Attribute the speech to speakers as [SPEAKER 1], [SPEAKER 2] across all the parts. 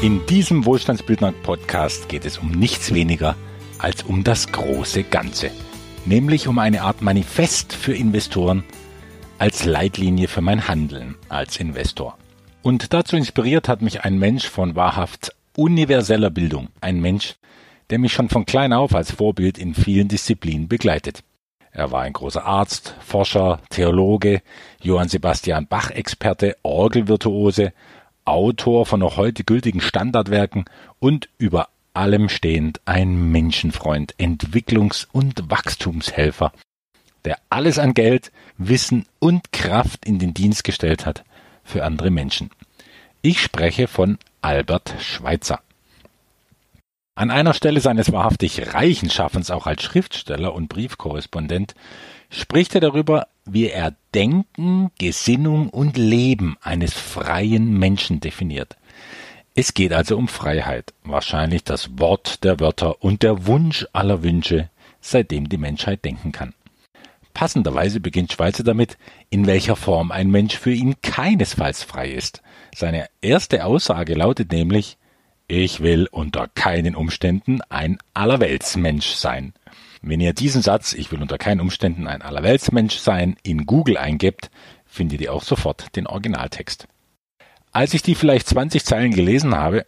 [SPEAKER 1] In diesem Wohlstandsbildner-Podcast geht es um nichts weniger als um das große Ganze, nämlich um eine Art Manifest für Investoren als Leitlinie für mein Handeln als Investor. Und dazu inspiriert hat mich ein Mensch von wahrhaft universeller Bildung, ein Mensch, der mich schon von klein auf als Vorbild in vielen Disziplinen begleitet. Er war ein großer Arzt, Forscher, Theologe, Johann Sebastian Bach-Experte, Orgelvirtuose, Autor von noch heute gültigen Standardwerken und über allem stehend ein Menschenfreund, Entwicklungs- und Wachstumshelfer, der alles an Geld, Wissen und Kraft in den Dienst gestellt hat für andere Menschen. Ich spreche von Albert Schweitzer. An einer Stelle seines wahrhaftig reichen Schaffens auch als Schriftsteller und Briefkorrespondent spricht er darüber, wie er Denken, Gesinnung und Leben eines freien Menschen definiert. Es geht also um Freiheit, wahrscheinlich das Wort der Wörter und der Wunsch aller Wünsche, seitdem die Menschheit denken kann. Passenderweise beginnt Schweizer damit, in welcher Form ein Mensch für ihn keinesfalls frei ist. Seine erste Aussage lautet nämlich, ich will unter keinen Umständen ein Allerweltsmensch sein. Wenn ihr diesen Satz, ich will unter keinen Umständen ein Allerweltsmensch sein, in Google eingebt, findet ihr auch sofort den Originaltext. Als ich die vielleicht 20 Zeilen gelesen habe,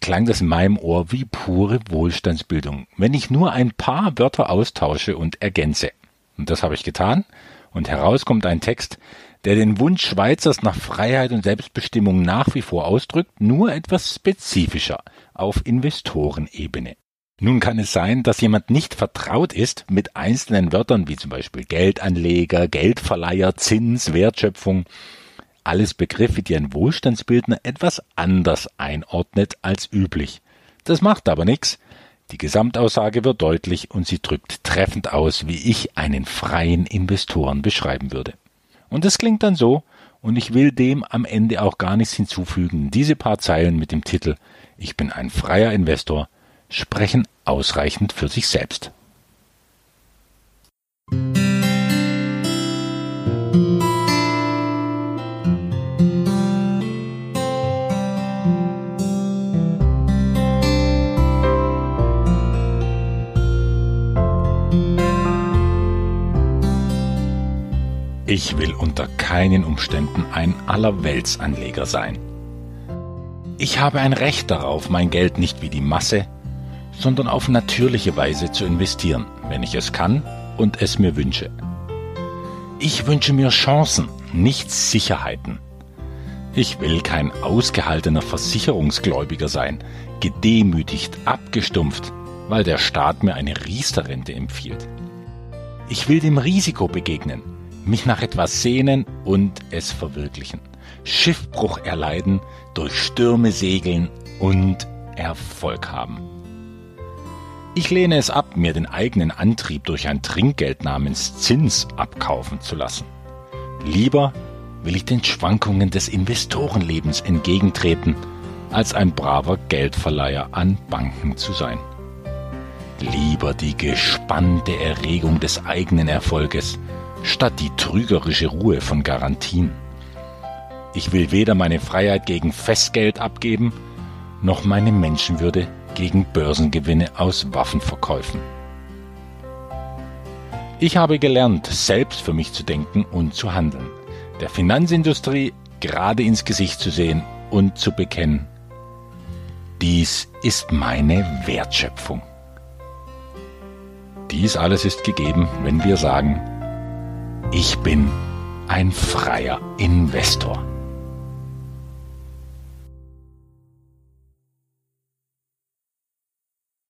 [SPEAKER 1] klang das in meinem Ohr wie pure Wohlstandsbildung, wenn ich nur ein paar Wörter austausche und ergänze. Und das habe ich getan, und heraus kommt ein Text, der den Wunsch Schweizers nach Freiheit und Selbstbestimmung nach wie vor ausdrückt, nur etwas spezifischer auf Investorenebene. Nun kann es sein, dass jemand nicht vertraut ist mit einzelnen Wörtern wie zum Beispiel Geldanleger, Geldverleiher, Zins, Wertschöpfung. Alles Begriffe, die ein Wohlstandsbildner etwas anders einordnet als üblich. Das macht aber nichts. Die Gesamtaussage wird deutlich und sie drückt treffend aus, wie ich einen freien Investoren beschreiben würde. Und es klingt dann so, und ich will dem am Ende auch gar nichts hinzufügen. Diese paar Zeilen mit dem Titel Ich bin ein freier Investor sprechen ausreichend für sich selbst. Ich will unter keinen Umständen ein Allerweltsanleger sein. Ich habe ein Recht darauf, mein Geld nicht wie die Masse, sondern auf natürliche Weise zu investieren, wenn ich es kann und es mir wünsche. Ich wünsche mir Chancen, nicht Sicherheiten. Ich will kein ausgehaltener Versicherungsgläubiger sein, gedemütigt, abgestumpft, weil der Staat mir eine Riesterrente empfiehlt. Ich will dem Risiko begegnen, mich nach etwas sehnen und es verwirklichen. Schiffbruch erleiden, durch Stürme segeln und Erfolg haben. Ich lehne es ab, mir den eigenen Antrieb durch ein Trinkgeld namens Zins abkaufen zu lassen. Lieber will ich den Schwankungen des Investorenlebens entgegentreten, als ein braver Geldverleiher an Banken zu sein. Lieber die gespannte Erregung des eigenen Erfolges, statt die trügerische Ruhe von Garantien. Ich will weder meine Freiheit gegen Festgeld abgeben, noch meine Menschenwürde gegen Börsengewinne aus Waffenverkäufen. Ich habe gelernt, selbst für mich zu denken und zu handeln, der Finanzindustrie gerade ins Gesicht zu sehen und zu bekennen, dies ist meine Wertschöpfung. Dies alles ist gegeben, wenn wir sagen, ich bin ein freier Investor.